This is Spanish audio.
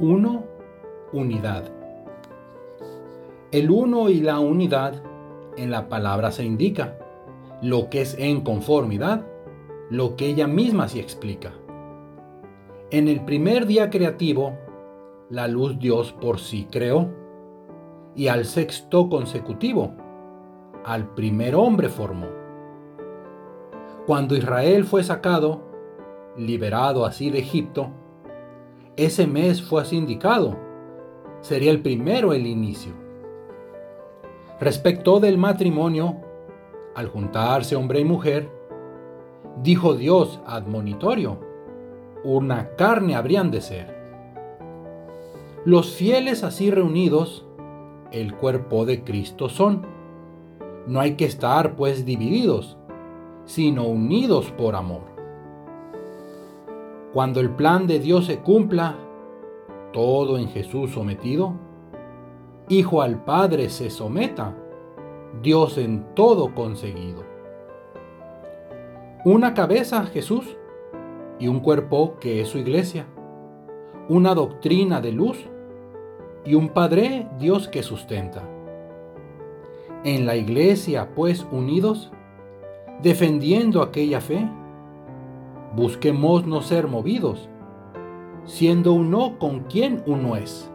Uno, unidad. El uno y la unidad en la palabra se indica lo que es en conformidad, lo que ella misma se explica. En el primer día creativo, la luz Dios por sí creó, y al sexto consecutivo, al primer hombre formó. Cuando Israel fue sacado, liberado así de Egipto, ese mes fue así indicado. Sería el primero el inicio. Respecto del matrimonio, al juntarse hombre y mujer, dijo Dios admonitorio, una carne habrían de ser. Los fieles así reunidos, el cuerpo de Cristo son. No hay que estar pues divididos, sino unidos por amor. Cuando el plan de Dios se cumpla, todo en Jesús sometido, Hijo al Padre se someta, Dios en todo conseguido. Una cabeza Jesús y un cuerpo que es su iglesia, una doctrina de luz y un Padre Dios que sustenta. En la iglesia, pues, unidos, defendiendo aquella fe, busquemos no ser movidos, siendo uno con quien uno es.